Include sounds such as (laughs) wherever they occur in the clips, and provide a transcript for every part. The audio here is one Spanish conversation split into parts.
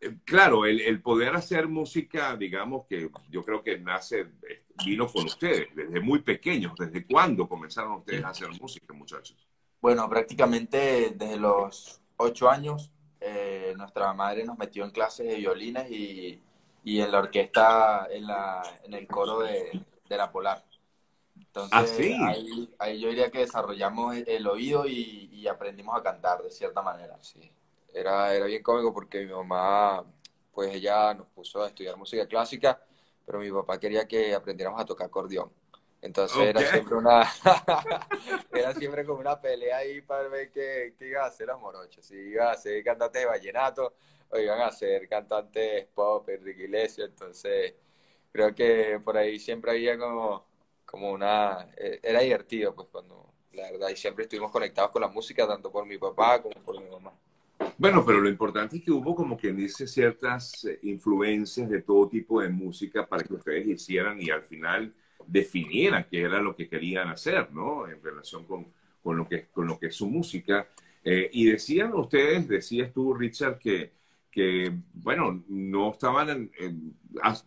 eh, claro, el, poder hacer música, digamos que yo creo que nace, eh, vino con ustedes, desde muy pequeños. ¿Desde cuándo comenzaron ustedes a hacer música, muchachos? Bueno, prácticamente desde los ocho años, eh, nuestra madre nos metió en clases de violines y, y en la orquesta, en, la, en el coro de, de la Polar. Entonces, ¿Ah, ahí, ahí, yo diría que desarrollamos el, oído y, y, aprendimos a cantar de cierta manera. Sí era, era bien cómico porque mi mamá, pues ella nos puso a estudiar música clásica, pero mi papá quería que aprendiéramos a tocar acordeón. Entonces era siempre una, (laughs) era siempre como una pelea ahí para ver qué, qué iban a hacer los morochos, si iban a ser cantantes de vallenato o iban a ser cantantes pop, Enrique Iglesias, entonces creo que por ahí siempre había como, como una, e, era divertido pues cuando, la verdad, y siempre estuvimos conectados con la música, tanto por mi papá como por mi mamá. Bueno, pero lo importante es que hubo como quien dice ciertas eh, influencias de todo tipo de música para que ustedes hicieran y al final definieran qué era lo que querían hacer, ¿no? En relación con, con lo, que, con lo que es su música. Eh, y decían ustedes, decías tú, Richard, que, que bueno, no estaban,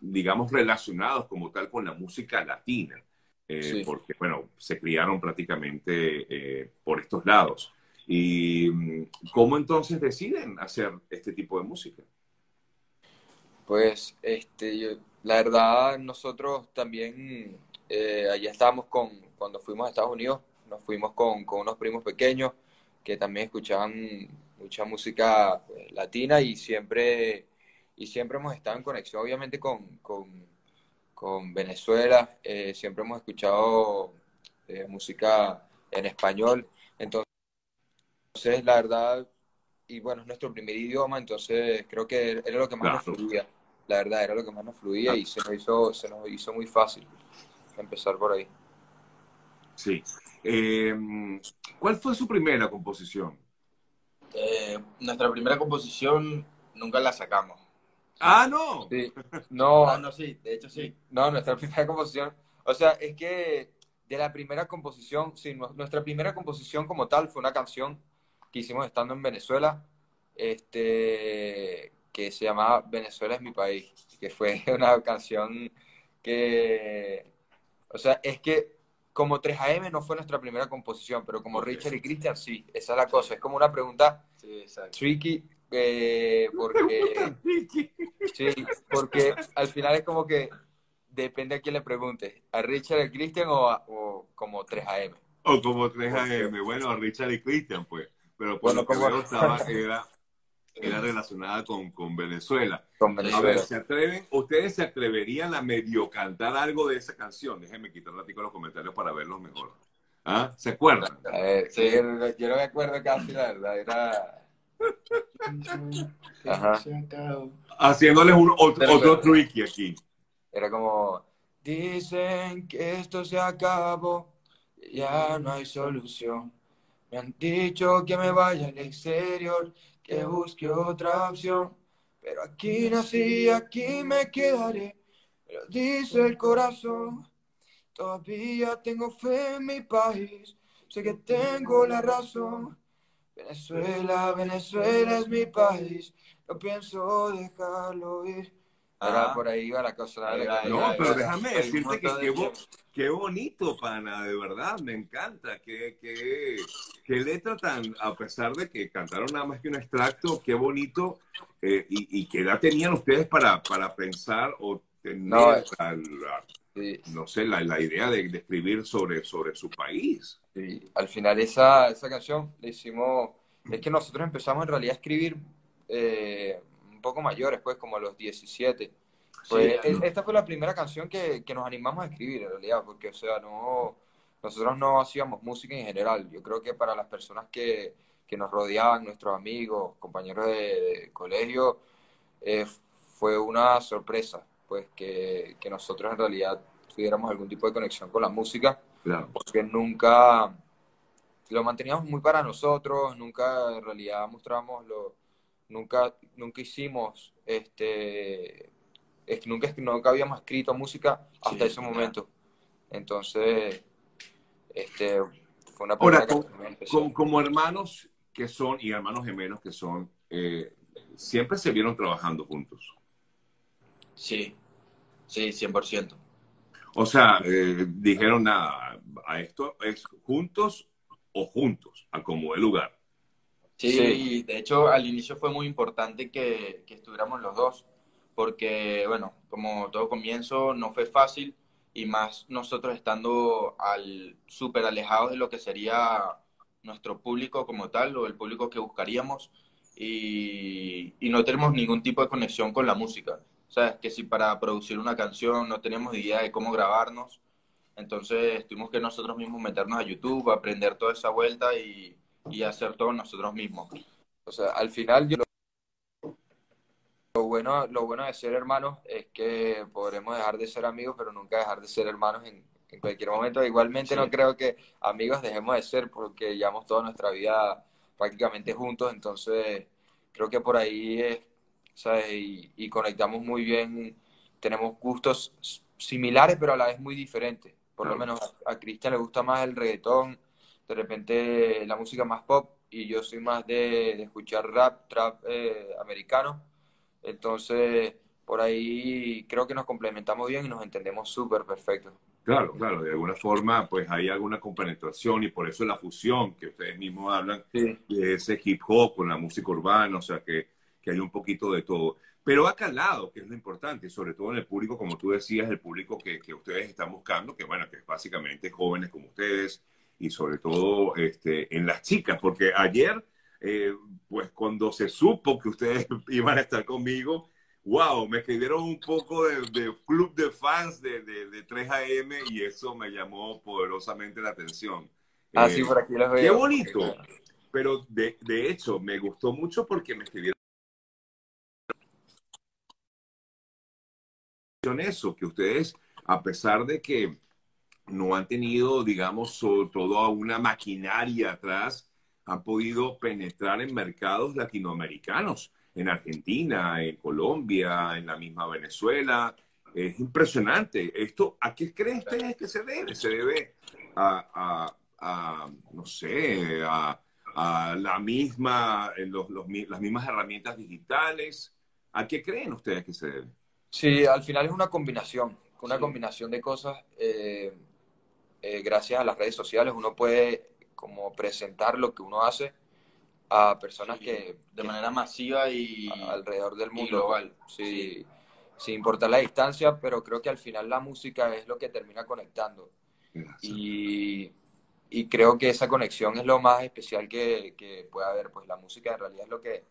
digamos, relacionados como tal con la música latina, eh, porque, bueno, se criaron prácticamente por estos lados. ¿Y mm, cómo entonces deciden hacer este tipo de música? Pues, este, la verdad, nosotros también, eh, allá estábamos con, cuando fuimos a Estados Unidos, nos fuimos con, con unos primos pequeños que también escuchaban mucha música pues, latina y siempre, y siempre hemos estado en conexión, obviamente, con, con, con Venezuela, eh, siempre hemos escuchado eh, música en español, entonces entonces, la verdad, y bueno, es nuestro primer idioma, entonces creo que era lo que más nos fluía. La verdad, era lo que más nos fluía y se nos hizo, se nos hizo muy fácil empezar por ahí. Sí. Em, ¿Cuál fue su primera composición? Eh, nuestra primera composición nunca la sacamos. Ah, no. Sí. No, (laughs) ah, no, sí, de hecho sí. No, nuestra (laughs) primera composición. O sea, es que de la primera composición, sí, nuestra primera composición como tal fue una canción que hicimos estando en Venezuela, este, que se llamaba Venezuela es mi país, que fue (laughs) una canción que, o sea, es que como 3AM no fue nuestra primera composición, pero como Richard y Christian sí, esa es la cosa, es como una pregunta tricky, eh, porque, sí, porque al final es como que depende a quién le pregunte, a Richard y Christian o, o como 3AM. O como 3AM, bueno, a Richard y Christian, pues pero bueno, como estaba, era, era relacionada con, con Venezuela. A ver, ¿se atreven, ¿ustedes se atreverían a medio cantar algo de esa canción? Déjenme quitar un los comentarios para verlos mejor. ¿Ah? ¿Se acuerdan? sí, yo no me acuerdo casi, la verdad, era... Ajá. Haciéndoles un, otro, otro tricky aquí. Era como, dicen que esto se acabó, ya no hay solución me han dicho que me vaya al exterior, que busque otra opción. Pero aquí nací, aquí me quedaré. Pero dice el corazón, todavía tengo fe en mi país. Sé que tengo la razón. Venezuela, Venezuela es mi país. No pienso dejarlo ir. Ahora por ahí va la cosa. no, pero déjame decirte que qué, qué, bonito, pana, de verdad, me encanta. Qué, qué, qué, letra tan, a pesar de que cantaron nada más que un extracto, qué bonito. Eh, y, y, qué edad tenían ustedes para, para pensar o tener, no, la, no sé, la, la, idea de, escribir sobre, sobre su país? Sí. Al final esa, esa canción le hicimos, es que nosotros empezamos en realidad a escribir... Eh, poco mayores, pues como a los 17. Pues, esta fue la primera canción que, que, nos animamos a escribir en realidad, porque o sea, no, nosotros no hacíamos música en general. Yo creo que para las personas que, que nos rodeaban, nuestros amigos, compañeros de, colegio, eh, fue una sorpresa, pues que, que, nosotros en realidad tuviéramos algún tipo de conexión con la música, porque nunca lo manteníamos muy para nosotros, nunca en realidad mostramos lo, nunca, nunca hicimos, este, es, nunca, nunca habíamos escrito música hasta ese momento. Entonces, este, fue una Ahora, como hermanos que son, y hermanos gemelos que son, eh, siempre se vieron trabajando juntos. Sí, sí, 100%. O sea, eh, dijeron nada, a esto es juntos o juntos, a como el lugar. Sí, de hecho al inicio fue muy importante que, que estuviéramos los dos, porque bueno, como todo comienzo no fue fácil y más nosotros estando al súper alejados de lo que sería nuestro público como tal o el público que buscaríamos y, y no tenemos ningún tipo de conexión con la música. O sea, que si para producir una canción no tenemos idea de cómo grabarnos, entonces tuvimos que nosotros mismos meternos a YouTube, aprender toda esa vuelta y, y hacer todo nosotros mismos. O sea, al final yo lo bueno, lo bueno de ser hermanos es que podremos dejar de ser amigos, pero nunca dejar de ser hermanos en, en cualquier momento. Igualmente no creo que amigos dejemos de ser porque llevamos toda nuestra vida prácticamente juntos, entonces creo que por ahí es y, conectamos muy bien, tenemos gustos similares, pero a la vez muy diferentes. Por lo menos a, Cristian le gusta más el reggaetón, de repente la música más pop, y yo soy más de, escuchar rap, trap eh, americano. Entonces, por ahí creo que nos complementamos bien y nos entendemos súper perfecto. Claro, claro, de alguna forma pues hay alguna compenetración y por eso la fusión que ustedes mismos hablan de ese hip hop con la música urbana, o sea que que hay un poquito de todo. Pero ha calado, que es lo importante, sobre todo en el público, como tú decías, el público que, que ustedes están buscando, que bueno, que es básicamente jóvenes como ustedes y sobre todo este, en las chicas, porque ayer, eh, pues cuando se supo que ustedes (laughs) iban a estar conmigo, wow, me escribieron un poco de, de club de fans de, de, 3AM y eso me llamó poderosamente la atención. Ah, sí, eh, por aquí los veo. Qué bonito. Pero de, de hecho, me gustó mucho porque me escribieron eso, que ustedes, a pesar de que no han tenido, digamos, toda una maquinaria atrás, han podido penetrar en mercados latinoamericanos, en Argentina, en Colombia, en la misma Venezuela. Es impresionante. ¿Esto a qué creen ustedes que se debe? Se debe a, no sé, a, la misma, los, las mismas herramientas digitales. ¿A qué creen ustedes que se debe? Sí, al final es una combinación, una combinación de cosas. Eh, eh, gracias a las redes sociales uno puede como presentar lo que uno hace a personas que de manera masiva y alrededor del mundo global. Sí, sin importar la distancia, pero creo que al final la música es lo que termina conectando. Y, y, creo que esa conexión es lo más especial que, que puede haber, pues la música en realidad es lo que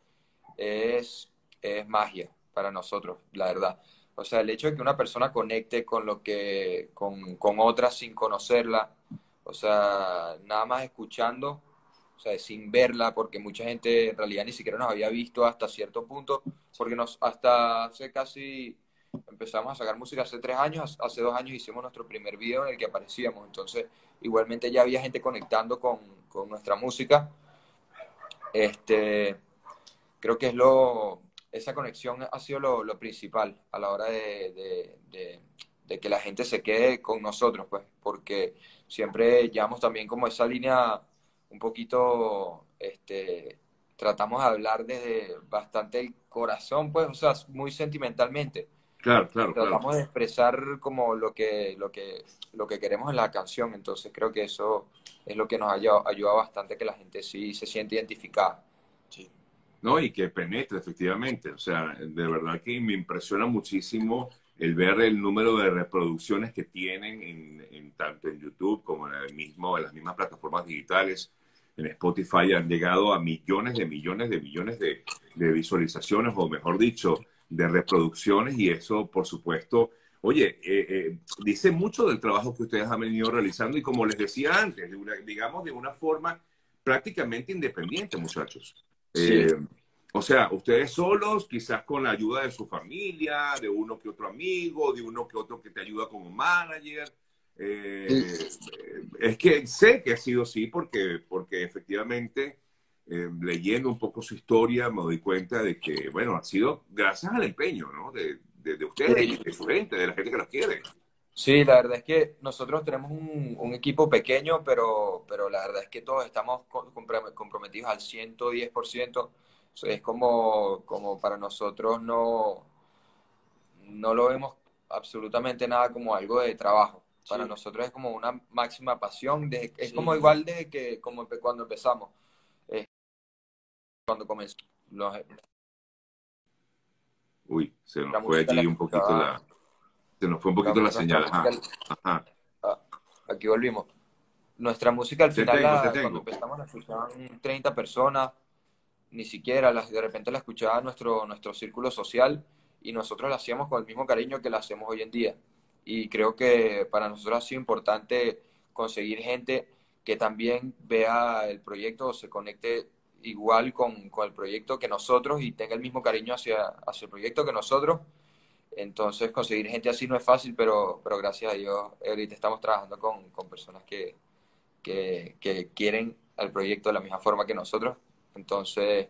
es, es magia para nosotros, la verdad. O sea, el hecho de que una persona conecte con lo que, con, con otra sin conocerla, o sea, nada más escuchando, o sea, sin verla, porque mucha gente en realidad ni siquiera nos había visto hasta cierto punto, porque nos, hasta hace casi, empezamos a sacar música hace tres años, hace dos años hicimos nuestro primer video en el que aparecíamos, entonces igualmente ya había gente conectando con, con nuestra música. Este, creo que es lo, esa conexión ha sido lo, principal a la hora de, que la gente se quede con nosotros, pues, porque siempre llevamos también como esa línea un poquito, este, tratamos de hablar desde bastante el corazón, pues, o sea, muy sentimentalmente. Claro, claro. Tratamos de expresar como lo que, lo que, lo que queremos en la canción, entonces creo que eso es lo que nos ha ayudado bastante que la gente sí se siente identificada. ¿No? Y que penetre efectivamente. O sea, de verdad que me impresiona muchísimo el ver el número de reproducciones que tienen en, tanto en YouTube como en, las mismas plataformas digitales. En Spotify han llegado a millones de millones de millones de, visualizaciones, o mejor dicho, de reproducciones, y eso, por supuesto, oye, eh, eh, dice mucho del trabajo que ustedes han venido realizando, y como les decía antes, digamos de una forma prácticamente independiente, muchachos. Eh, o sea, ustedes solos, quizás con la ayuda de su familia, de uno que otro amigo, de uno que otro que te ayuda como manager. Eh, es que sé que ha sido así porque, porque efectivamente, eh, leyendo un poco su historia, me doy cuenta de que, bueno, ha sido gracias al empeño, ¿no? De, de, ustedes, de su gente, de la gente que los quiere. Sí, la verdad es que nosotros tenemos un, un, equipo pequeño, pero, pero la verdad es que todos estamos comprometidos al 110%. es como, como para nosotros no, no lo vemos absolutamente nada como algo de trabajo. Para nosotros es como una máxima pasión. es como igual desde que como cuando empezamos. cuando comenzó. Uy, se nos fue aquí un poquito la... Se nos fue un poquito la, señal. Ah, aquí volvimos. Nuestra música al final, cuando empezamos, la escuchaban 30 personas, ni siquiera, las, de repente la escuchaba nuestro, nuestro círculo social y nosotros la hacíamos con el mismo cariño que la hacemos hoy en día. Y creo que para nosotros ha sido importante conseguir gente que también vea el proyecto o se conecte igual con, con, el proyecto que nosotros y tenga el mismo cariño hacia, hacia el proyecto que nosotros. Entonces conseguir gente así no es fácil, pero, pero gracias a Dios ahorita estamos trabajando con, con personas que, que, que, quieren el proyecto de la misma forma que nosotros. Entonces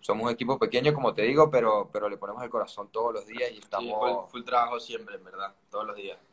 somos un equipo pequeño, como te digo, pero, pero le ponemos el corazón todos los días y estamos... full, trabajo siempre, en verdad, todos los días.